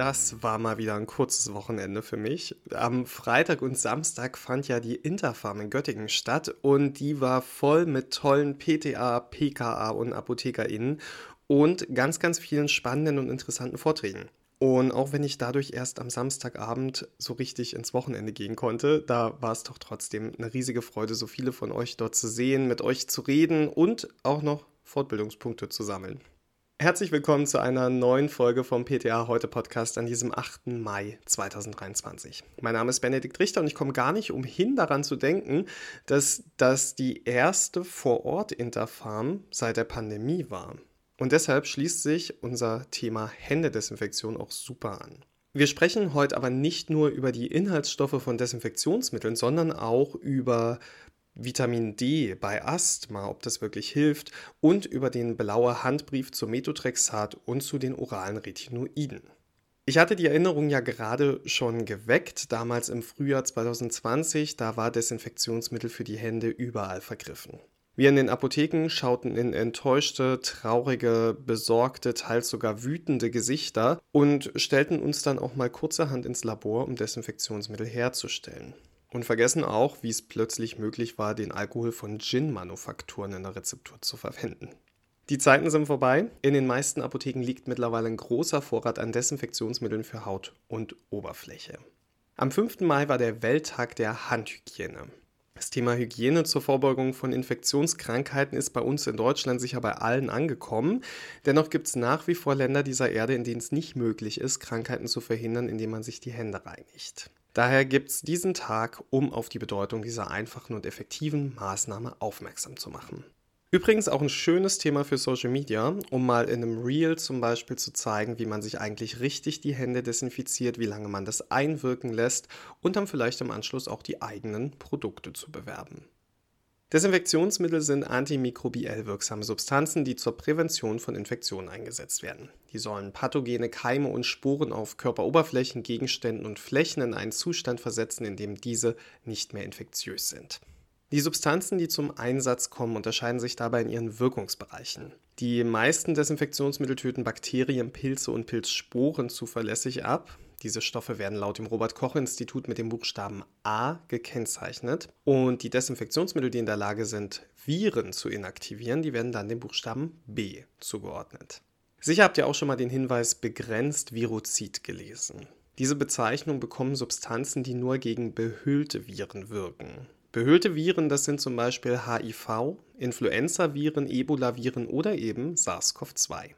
das war mal wieder ein kurzes Wochenende für mich. Am Freitag und Samstag fand ja die Interfarm in Göttingen statt und die war voll mit tollen PTA, PKA und ApothekerInnen und ganz, ganz vielen spannenden und interessanten Vorträgen. Und auch wenn ich dadurch erst am Samstagabend so richtig ins Wochenende gehen konnte, da war es doch trotzdem eine riesige Freude, so viele von euch dort zu sehen, mit euch zu reden und auch noch Fortbildungspunkte zu sammeln. Herzlich willkommen zu einer neuen Folge vom PTA Heute Podcast an diesem 8. Mai 2023. Mein Name ist Benedikt Richter und ich komme gar nicht umhin daran zu denken, dass das die erste Vor-Ort-Interfarm seit der Pandemie war. Und deshalb schließt sich unser Thema Händedesinfektion auch super an. Wir sprechen heute aber nicht nur über die Inhaltsstoffe von Desinfektionsmitteln, sondern auch über Vitamin D bei Asthma, ob das wirklich hilft, und über den blaue Handbrief zu Methotrexat und zu den oralen Retinoiden. Ich hatte die Erinnerung ja gerade schon geweckt, damals im Frühjahr 2020, da war Desinfektionsmittel für die Hände überall vergriffen. Wir in den Apotheken schauten in enttäuschte, traurige, besorgte, teils sogar wütende Gesichter und stellten uns dann auch mal kurzerhand ins Labor, um Desinfektionsmittel herzustellen. Und vergessen auch, wie es plötzlich möglich war, den Alkohol von Gin-Manufakturen in der Rezeptur zu verwenden. Die Zeiten sind vorbei. In den meisten Apotheken liegt mittlerweile ein großer Vorrat an Desinfektionsmitteln für Haut und Oberfläche. Am 5. Mai war der Welttag der Handhygiene. Das Thema Hygiene zur Vorbeugung von Infektionskrankheiten ist bei uns in Deutschland sicher bei allen angekommen. Dennoch gibt es nach wie vor Länder dieser Erde, in denen es nicht möglich ist, Krankheiten zu verhindern, indem man sich die Hände reinigt. Daher gibt es diesen Tag, um auf die Bedeutung dieser einfachen und effektiven Maßnahme aufmerksam zu machen. Übrigens auch ein schönes Thema für Social Media, um mal in einem Reel zum Beispiel zu zeigen, wie man sich eigentlich richtig die Hände desinfiziert, wie lange man das einwirken lässt und dann vielleicht im Anschluss auch die eigenen Produkte zu bewerben. Desinfektionsmittel sind antimikrobiell wirksame Substanzen, die zur Prävention von Infektionen eingesetzt werden. Die sollen pathogene Keime und Sporen auf Körperoberflächen, Gegenständen und Flächen in einen Zustand versetzen, in dem diese nicht mehr infektiös sind. Die Substanzen, die zum Einsatz kommen, unterscheiden sich dabei in ihren Wirkungsbereichen. Die meisten Desinfektionsmittel töten Bakterien, Pilze und Pilzsporen zuverlässig ab. Diese Stoffe werden laut dem Robert Koch Institut mit dem Buchstaben A gekennzeichnet und die Desinfektionsmittel, die in der Lage sind, Viren zu inaktivieren, die werden dann dem Buchstaben B zugeordnet. Sicher habt ihr auch schon mal den Hinweis begrenzt Virozid gelesen. Diese Bezeichnung bekommen Substanzen, die nur gegen behüllte Viren wirken. Behüllte Viren, das sind zum Beispiel HIV, Influenza-Viren, Ebola-Viren oder eben SARS-CoV-2.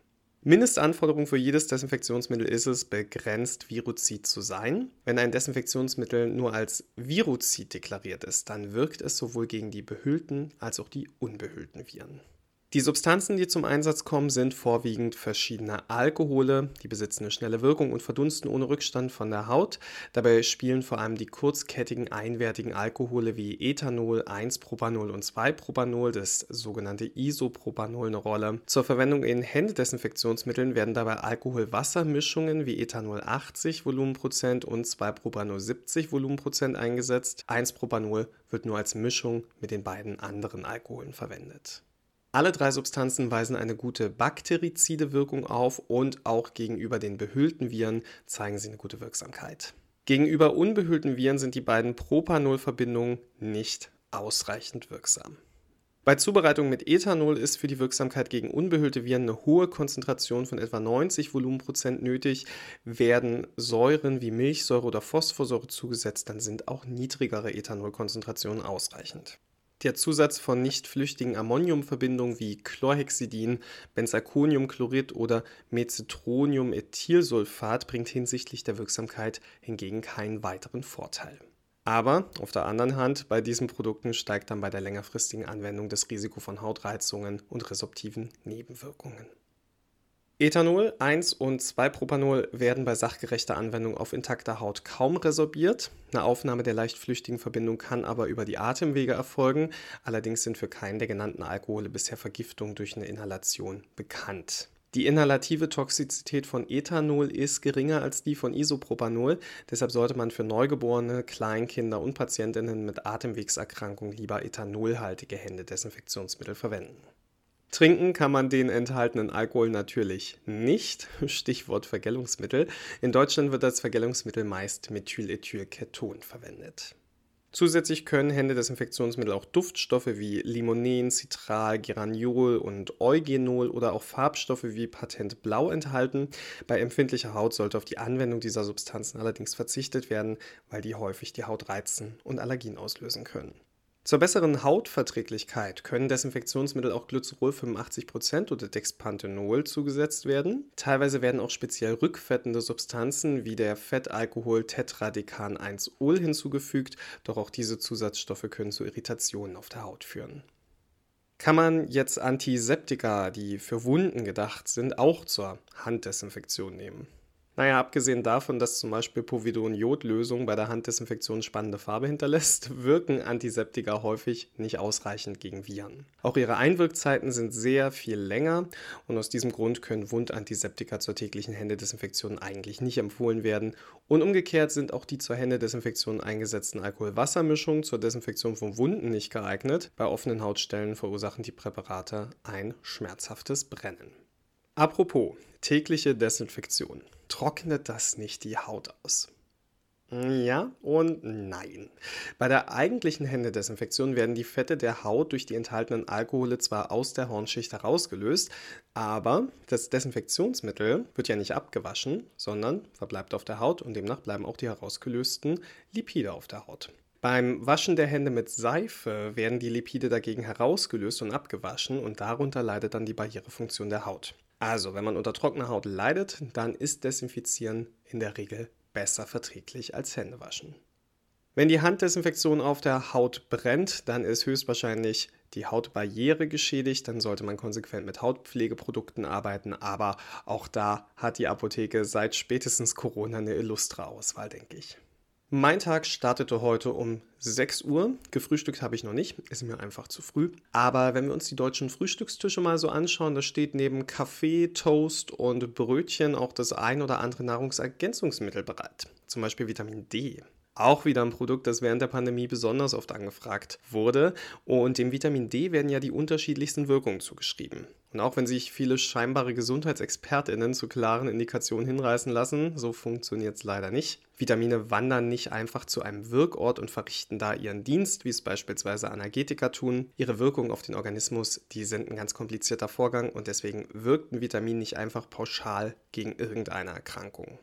Mindestanforderung für jedes Desinfektionsmittel ist es, begrenzt Viruzid zu sein. Wenn ein Desinfektionsmittel nur als Viruzid deklariert ist, dann wirkt es sowohl gegen die behüllten als auch die unbehüllten Viren. Die Substanzen, die zum Einsatz kommen, sind vorwiegend verschiedene Alkohole, die besitzen eine schnelle Wirkung und verdunsten ohne Rückstand von der Haut. Dabei spielen vor allem die kurzkettigen einwertigen Alkohole wie Ethanol, 1-Propanol und 2-Propanol, das sogenannte Isopropanol, eine Rolle. Zur Verwendung in Händedesinfektionsmitteln werden dabei Alkohol-Wasser-Mischungen wie Ethanol 80 Volumenprozent und 2-Propanol 70 Volumenprozent eingesetzt. 1-Propanol wird nur als Mischung mit den beiden anderen Alkoholen verwendet. Alle drei Substanzen weisen eine gute bakterizide Wirkung auf und auch gegenüber den behüllten Viren zeigen sie eine gute Wirksamkeit. Gegenüber unbehüllten Viren sind die beiden Propanol-Verbindungen nicht ausreichend wirksam. Bei Zubereitung mit Ethanol ist für die Wirksamkeit gegen unbehüllte Viren eine hohe Konzentration von etwa 90 Volumenprozent nötig. Werden Säuren wie Milchsäure oder Phosphorsäure zugesetzt, dann sind auch niedrigere Ethanolkonzentrationen ausreichend. Der Zusatz von nicht flüchtigen Ammoniumverbindungen wie Chlorhexidin, Benzalkoniumchlorid oder Mezitroniumethylsulfat bringt hinsichtlich der Wirksamkeit hingegen keinen weiteren Vorteil. Aber auf der anderen Hand, bei diesen Produkten steigt dann bei der längerfristigen Anwendung das Risiko von Hautreizungen und resorptiven Nebenwirkungen. Ethanol, 1 und 2-Propanol werden bei sachgerechter Anwendung auf intakter Haut kaum resorbiert. Eine Aufnahme der leicht flüchtigen Verbindung kann aber über die Atemwege erfolgen. Allerdings sind für keinen der genannten Alkohole bisher Vergiftungen durch eine Inhalation bekannt. Die inhalative Toxizität von Ethanol ist geringer als die von Isopropanol, deshalb sollte man für Neugeborene, Kleinkinder und Patientinnen mit Atemwegserkrankungen lieber ethanolhaltige Händedesinfektionsmittel verwenden. Trinken kann man den enthaltenen Alkohol natürlich nicht. Stichwort Vergällungsmittel. In Deutschland wird als Vergällungsmittel meist Methylethylketon verwendet. Zusätzlich können Händedesinfektionsmittel auch Duftstoffe wie Limonen, Citral, Geraniol und Eugenol oder auch Farbstoffe wie Patent Blau enthalten. Bei empfindlicher Haut sollte auf die Anwendung dieser Substanzen allerdings verzichtet werden, weil die häufig die Haut reizen und Allergien auslösen können. Zur besseren Hautverträglichkeit können Desinfektionsmittel auch Glycerol 85% oder Dexpanthenol zugesetzt werden. Teilweise werden auch speziell rückfettende Substanzen wie der Fettalkohol Tetradecan 1-Ol hinzugefügt, doch auch diese Zusatzstoffe können zu Irritationen auf der Haut führen. Kann man jetzt Antiseptika, die für Wunden gedacht sind, auch zur Handdesinfektion nehmen? Naja, abgesehen davon, dass zum Beispiel Povidon-Jod-Lösung bei der Handdesinfektion spannende Farbe hinterlässt, wirken Antiseptika häufig nicht ausreichend gegen Viren. Auch ihre Einwirkzeiten sind sehr viel länger und aus diesem Grund können Wundantiseptika zur täglichen Händedesinfektion eigentlich nicht empfohlen werden. Und umgekehrt sind auch die zur Händedesinfektion eingesetzten Alkohol-Wasser-Mischungen zur Desinfektion von Wunden nicht geeignet. Bei offenen Hautstellen verursachen die Präparate ein schmerzhaftes Brennen. Apropos tägliche Desinfektion trocknet das nicht die Haut aus? Ja und nein. Bei der eigentlichen Händedesinfektion werden die Fette der Haut durch die enthaltenen Alkohole zwar aus der Hornschicht herausgelöst, aber das Desinfektionsmittel wird ja nicht abgewaschen, sondern verbleibt auf der Haut und demnach bleiben auch die herausgelösten Lipide auf der Haut. Beim Waschen der Hände mit Seife werden die Lipide dagegen herausgelöst und abgewaschen und darunter leidet dann die Barrierefunktion der Haut. Also, wenn man unter trockener Haut leidet, dann ist Desinfizieren in der Regel besser verträglich als Händewaschen. Wenn die Handdesinfektion auf der Haut brennt, dann ist höchstwahrscheinlich die Hautbarriere geschädigt, dann sollte man konsequent mit Hautpflegeprodukten arbeiten, aber auch da hat die Apotheke seit spätestens Corona eine illustre Auswahl, denke ich. Mein Tag startete heute um 6 Uhr. Gefrühstückt habe ich noch nicht, ist mir einfach zu früh. Aber wenn wir uns die deutschen Frühstückstische mal so anschauen, da steht neben Kaffee, Toast und Brötchen auch das ein oder andere Nahrungsergänzungsmittel bereit. Zum Beispiel Vitamin D. Auch wieder ein Produkt, das während der Pandemie besonders oft angefragt wurde. Und dem Vitamin D werden ja die unterschiedlichsten Wirkungen zugeschrieben. Und auch wenn sich viele scheinbare GesundheitsexpertInnen zu klaren Indikationen hinreißen lassen, so funktioniert es leider nicht. Vitamine wandern nicht einfach zu einem Wirkort und verrichten da ihren Dienst, wie es beispielsweise Analgetika tun. Ihre Wirkung auf den Organismus, die sind ein ganz komplizierter Vorgang und deswegen wirkt ein Vitamin nicht einfach pauschal gegen irgendeine Erkrankung.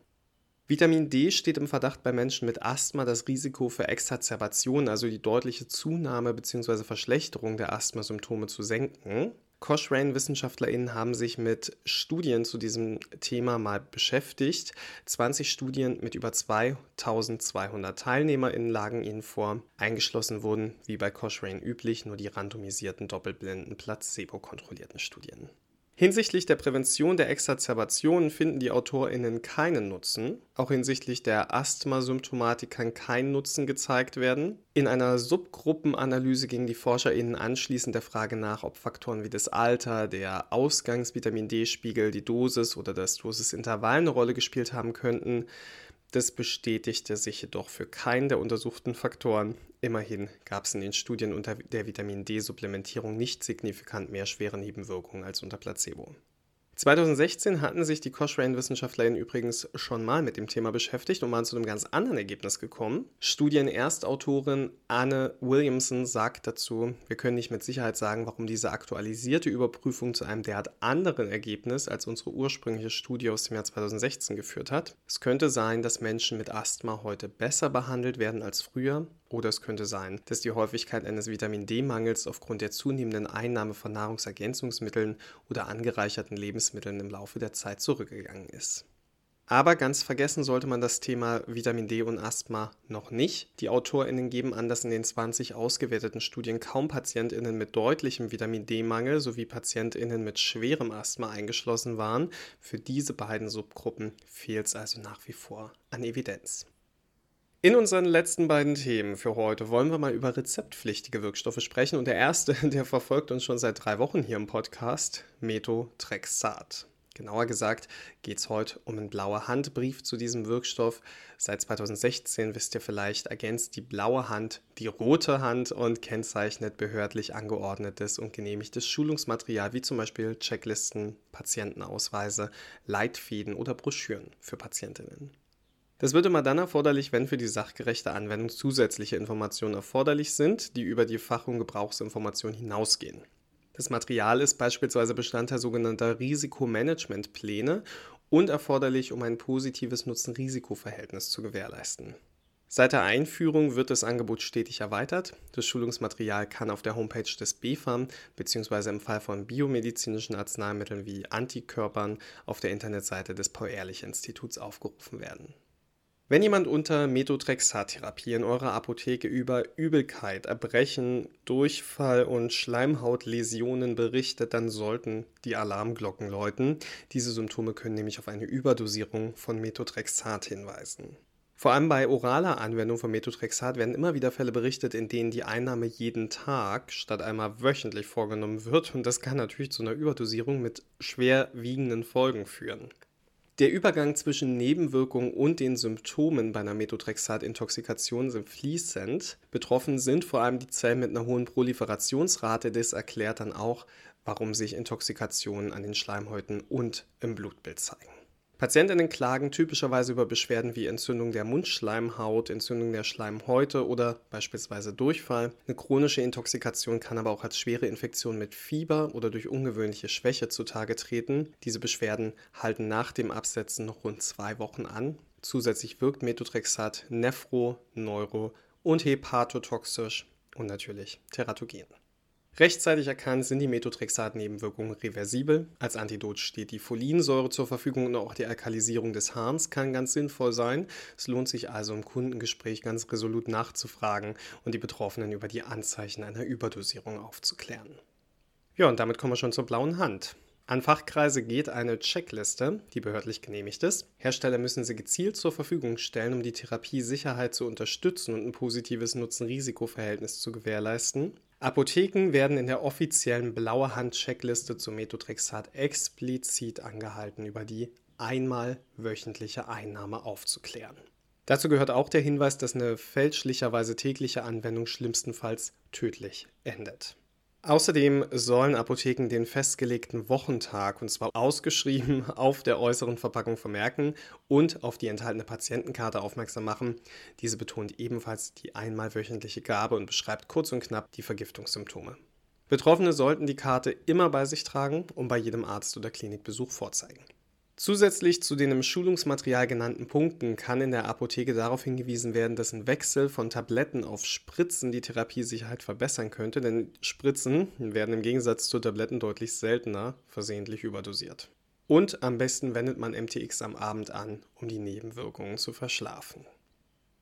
Vitamin D steht im Verdacht bei Menschen mit Asthma, das Risiko für Exazerbation, also die deutliche Zunahme bzw. Verschlechterung der Asthmasymptome zu senken. Cochrane-WissenschaftlerInnen haben sich mit Studien zu diesem Thema mal beschäftigt. 20 Studien mit über 2200 TeilnehmerInnen lagen ihnen vor. Eingeschlossen wurden, wie bei Cochrane üblich, nur die randomisierten, doppelblinden, placebo-kontrollierten Studien. Hinsichtlich der Prävention der Exazerbation finden die AutorInnen keinen Nutzen. Auch hinsichtlich der Asthmasymptomatik kann kein Nutzen gezeigt werden. In einer Subgruppenanalyse gingen die ForscherInnen anschließend der Frage nach, ob Faktoren wie das Alter, der Ausgangs-Vitamin D-Spiegel, die Dosis oder das Dosisintervall eine Rolle gespielt haben könnten. Das bestätigte sich jedoch für keinen der untersuchten Faktoren. Immerhin gab es in den Studien unter der Vitamin D-Supplementierung nicht signifikant mehr schwere Nebenwirkungen als unter Placebo. 2016 hatten sich die Cochrane-WissenschaftlerInnen übrigens schon mal mit dem Thema beschäftigt und waren zu einem ganz anderen Ergebnis gekommen. Studienerstautorin Anne Williamson sagt dazu, wir können nicht mit Sicherheit sagen, warum diese aktualisierte Überprüfung zu einem derart anderen Ergebnis als unsere ursprüngliche Studie aus dem Jahr 2016 geführt hat. Es könnte sein, dass Menschen mit Asthma heute besser behandelt werden als früher oder es könnte sein, dass die Häufigkeit eines Vitamin D-Mangels aufgrund der zunehmenden Einnahme von Nahrungsergänzungsmitteln oder angereicherten Lebensmitteln im Laufe der Zeit zurückgegangen ist. Aber ganz vergessen sollte man das Thema Vitamin D und Asthma noch nicht. Die AutorInnen geben an, dass in den 20 ausgewerteten Studien kaum PatientInnen mit deutlichem Vitamin D-Mangel sowie PatientInnen mit schwerem Asthma eingeschlossen waren. Für diese beiden Subgruppen fehlt es also nach wie vor an Evidenz. In unseren letzten beiden Themen für heute wollen wir mal über rezeptpflichtige Wirkstoffe sprechen und der erste, der verfolgt uns schon seit drei Wochen hier im Podcast, Methotrexat. Genauer gesagt geht es heute um einen blaue Handbrief zu diesem Wirkstoff. Seit 2016 wisst ihr vielleicht, ergänzt die blaue Hand die rote Hand und kennzeichnet behördlich angeordnetes und genehmigtes Schulungsmaterial wie zum Beispiel Checklisten, Patientenausweise, Leitfäden oder Broschüren für Patientinnen. Das wird immer dann erforderlich, wenn für die sachgerechte Anwendung zusätzliche Informationen erforderlich sind, die über die Fach- und Gebrauchsinformation hinausgehen. Das Material ist beispielsweise Bestandteil sogenannter Risikomanagementpläne und erforderlich, um ein positives Nutzen-Risiko-Verhältnis zu gewährleisten. Seit der Einführung wird das Angebot stetig erweitert. Das Schulungsmaterial kann auf der Homepage des BfArM bzw. im Fall von biomedizinischen Arzneimitteln wie Antikörpern auf der Internetseite des Paul-Ehrlich-Instituts aufgerufen werden. Wenn jemand unter Methotrexat-Therapie in eurer Apotheke über Übelkeit, Erbrechen, Durchfall und Schleimhautläsionen berichtet, dann sollten die Alarmglocken läuten. Diese Symptome können nämlich auf eine Überdosierung von Methotrexat hinweisen. Vor allem bei oraler Anwendung von Methotrexat werden immer wieder Fälle berichtet, in denen die Einnahme jeden Tag statt einmal wöchentlich vorgenommen wird und das kann natürlich zu einer Überdosierung mit schwerwiegenden Folgen führen. Der Übergang zwischen Nebenwirkungen und den Symptomen bei einer Methotrexat-Intoxikation sind fließend. Betroffen sind vor allem die Zellen mit einer hohen Proliferationsrate. Das erklärt dann auch, warum sich Intoxikationen an den Schleimhäuten und im Blutbild zeigen. Patientinnen klagen typischerweise über Beschwerden wie Entzündung der Mundschleimhaut, Entzündung der Schleimhäute oder beispielsweise Durchfall. Eine chronische Intoxikation kann aber auch als schwere Infektion mit Fieber oder durch ungewöhnliche Schwäche zutage treten. Diese Beschwerden halten nach dem Absetzen noch rund zwei Wochen an. Zusätzlich wirkt Methotrexat nephro-, neuro- und hepatotoxisch und natürlich teratogen. Rechtzeitig erkannt sind die Methotrexat-Nebenwirkungen reversibel. Als Antidot steht die Folinsäure zur Verfügung und auch die Alkalisierung des Harns kann ganz sinnvoll sein. Es lohnt sich also im Kundengespräch ganz resolut nachzufragen und die Betroffenen über die Anzeichen einer Überdosierung aufzuklären. Ja, und damit kommen wir schon zur blauen Hand. An Fachkreise geht eine Checkliste, die behördlich genehmigt ist. Hersteller müssen sie gezielt zur Verfügung stellen, um die Therapiesicherheit zu unterstützen und ein positives Nutzen-Risiko-Verhältnis zu gewährleisten. Apotheken werden in der offiziellen blaue Hand-Checkliste zu Methotrexat explizit angehalten, über die einmal wöchentliche Einnahme aufzuklären. Dazu gehört auch der Hinweis, dass eine fälschlicherweise tägliche Anwendung schlimmstenfalls tödlich endet. Außerdem sollen Apotheken den festgelegten Wochentag, und zwar ausgeschrieben, auf der äußeren Verpackung vermerken und auf die enthaltene Patientenkarte aufmerksam machen. Diese betont ebenfalls die einmal wöchentliche Gabe und beschreibt kurz und knapp die Vergiftungssymptome. Betroffene sollten die Karte immer bei sich tragen und bei jedem Arzt- oder Klinikbesuch vorzeigen. Zusätzlich zu den im Schulungsmaterial genannten Punkten kann in der Apotheke darauf hingewiesen werden, dass ein Wechsel von Tabletten auf Spritzen die Therapiesicherheit verbessern könnte, denn Spritzen werden im Gegensatz zu Tabletten deutlich seltener versehentlich überdosiert. Und am besten wendet man MTX am Abend an, um die Nebenwirkungen zu verschlafen.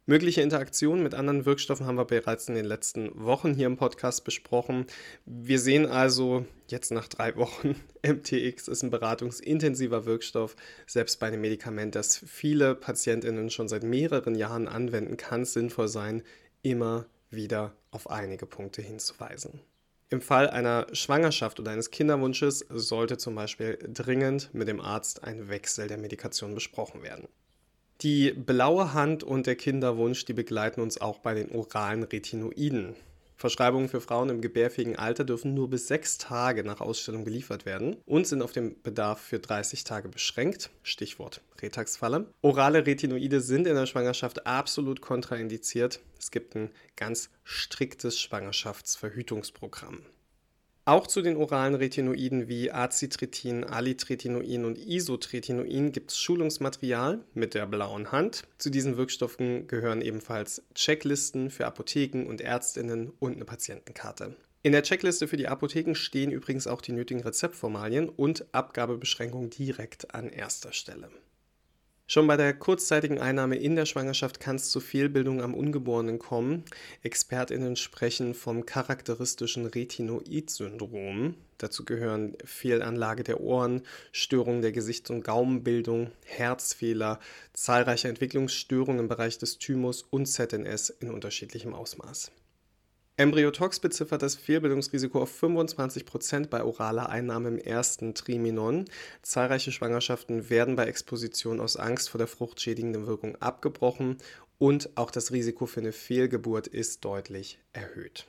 Mögliche Interaktionen mit anderen Wirkstoffen haben wir bereits in den letzten Wochen hier im Podcast besprochen. Wir sehen also jetzt nach drei Wochen, MTX ist ein beratungsintensiver Wirkstoff. Selbst bei einem Medikament, das viele Patientinnen schon seit mehreren Jahren anwenden, kann es sinnvoll sein, immer wieder auf einige Punkte hinzuweisen. Im Fall einer Schwangerschaft oder eines Kinderwunsches sollte zum Beispiel dringend mit dem Arzt ein Wechsel der Medikation besprochen werden. Die blaue Hand und der Kinderwunsch, die begleiten uns auch bei den oralen Retinoiden. Verschreibungen für Frauen im gebärfähigen Alter dürfen nur bis sechs Tage nach Ausstellung geliefert werden und sind auf den Bedarf für 30 Tage beschränkt. Stichwort Retaxfalle. Orale Retinoide sind in der Schwangerschaft absolut kontraindiziert. Es gibt ein ganz striktes Schwangerschaftsverhütungsprogramm. Auch zu den oralen Retinoiden wie Acitretin, Alitretinoin und Isotretinoin gibt es Schulungsmaterial mit der blauen Hand. Zu diesen Wirkstoffen gehören ebenfalls Checklisten für Apotheken und Ärztinnen und eine Patientenkarte. In der Checkliste für die Apotheken stehen übrigens auch die nötigen Rezeptformalien und Abgabebeschränkungen direkt an erster Stelle. Schon bei der kurzzeitigen Einnahme in der Schwangerschaft kann es zu Fehlbildungen am Ungeborenen kommen. ExpertInnen sprechen vom charakteristischen Retinoid-Syndrom. Dazu gehören Fehlanlage der Ohren, Störungen der Gesichts- und Gaumenbildung, Herzfehler, zahlreiche Entwicklungsstörungen im Bereich des Thymus und ZNS in unterschiedlichem Ausmaß. Embryotox beziffert das Fehlbildungsrisiko auf 25% bei oraler Einnahme im ersten Triminon. Zahlreiche Schwangerschaften werden bei Exposition aus Angst vor der fruchtschädigenden Wirkung abgebrochen und auch das Risiko für eine Fehlgeburt ist deutlich erhöht.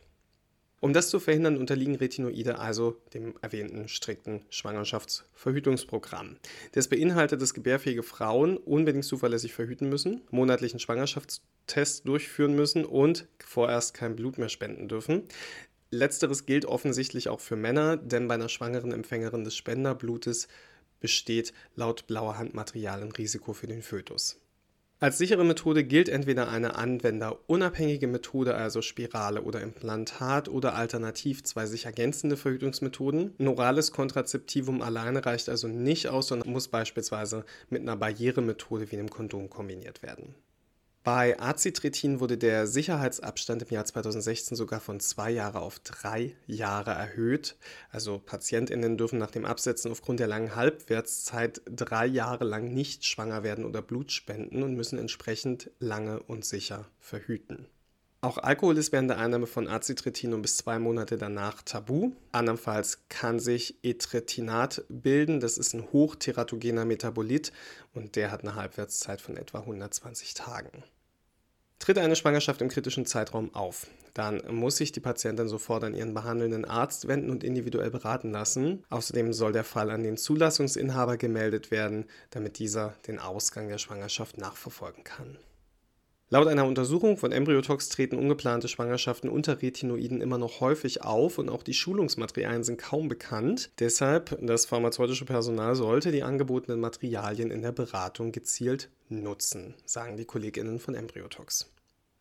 Um das zu verhindern, unterliegen Retinoide also dem erwähnten strikten Schwangerschaftsverhütungsprogramm. Das beinhaltet, dass gebärfähige Frauen unbedingt zuverlässig verhüten müssen, monatlichen Schwangerschaftstest durchführen müssen und vorerst kein Blut mehr spenden dürfen. Letzteres gilt offensichtlich auch für Männer, denn bei einer schwangeren Empfängerin des Spenderblutes besteht laut blauer Handmaterial ein Risiko für den Fötus. Als sichere Methode gilt entweder eine anwenderunabhängige Methode, also Spirale oder Implantat, oder alternativ zwei sich ergänzende Verhütungsmethoden. Ein orales Kontrazeptivum alleine reicht also nicht aus, sondern muss beispielsweise mit einer Barrieremethode wie einem Kondom kombiniert werden. Bei Acitretin wurde der Sicherheitsabstand im Jahr 2016 sogar von zwei Jahre auf drei Jahre erhöht. Also PatientInnen dürfen nach dem Absetzen aufgrund der langen Halbwertszeit drei Jahre lang nicht schwanger werden oder Blut spenden und müssen entsprechend lange und sicher verhüten. Auch Alkohol ist während der Einnahme von Acitretin um bis zwei Monate danach tabu. Andernfalls kann sich Etretinat bilden. Das ist ein hochteratogener Metabolit und der hat eine Halbwertszeit von etwa 120 Tagen. Tritt eine Schwangerschaft im kritischen Zeitraum auf, dann muss sich die Patientin sofort an ihren behandelnden Arzt wenden und individuell beraten lassen. Außerdem soll der Fall an den Zulassungsinhaber gemeldet werden, damit dieser den Ausgang der Schwangerschaft nachverfolgen kann. Laut einer Untersuchung von Embryotox treten ungeplante Schwangerschaften unter Retinoiden immer noch häufig auf und auch die Schulungsmaterialien sind kaum bekannt. Deshalb, das pharmazeutische Personal sollte die angebotenen Materialien in der Beratung gezielt nutzen, sagen die KollegInnen von Embryotox.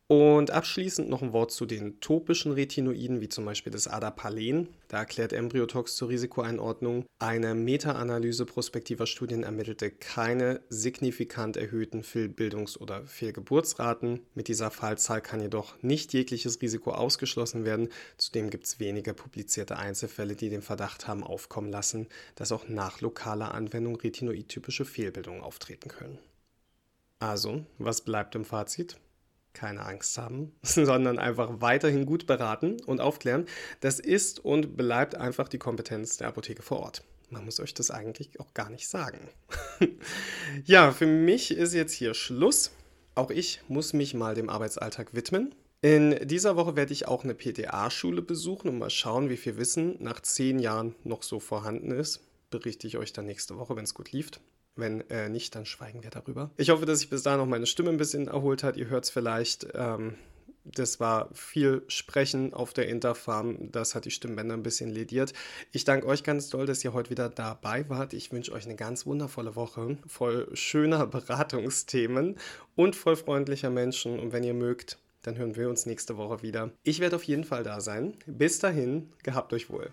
Und abschließend noch ein Wort zu den topischen Retinoiden, wie zum Beispiel das Adapalen. Da erklärt Embryotox zur Risikoeinordnung, eine Meta-Analyse prospektiver Studien ermittelte keine signifikant erhöhten Fehlbildungs- oder Fehlgeburtsraten. Mit dieser Fallzahl kann jedoch nicht jegliches Risiko ausgeschlossen werden. Zudem gibt es weniger publizierte Einzelfälle, die den Verdacht haben aufkommen lassen, dass auch nach lokaler Anwendung retinoidtypische Fehlbildungen auftreten können. Also, was bleibt im Fazit? Keine Angst haben, sondern einfach weiterhin gut beraten und aufklären. Das ist und bleibt einfach die Kompetenz der Apotheke vor Ort. Man muss euch das eigentlich auch gar nicht sagen. ja, für mich ist jetzt hier Schluss. Auch ich muss mich mal dem Arbeitsalltag widmen. In dieser Woche werde ich auch eine PTA-Schule besuchen und mal schauen, wie viel Wissen nach zehn Jahren noch so vorhanden ist. Berichte ich euch dann nächste Woche, wenn es gut lief. Wenn äh, nicht, dann schweigen wir darüber. Ich hoffe, dass sich bis dahin noch meine Stimme ein bisschen erholt hat. Ihr hört es vielleicht. Ähm, das war viel Sprechen auf der Interfarm. Das hat die Stimmbänder ein bisschen lediert. Ich danke euch ganz doll, dass ihr heute wieder dabei wart. Ich wünsche euch eine ganz wundervolle Woche, voll schöner Beratungsthemen und voll freundlicher Menschen. Und wenn ihr mögt, dann hören wir uns nächste Woche wieder. Ich werde auf jeden Fall da sein. Bis dahin, gehabt euch wohl.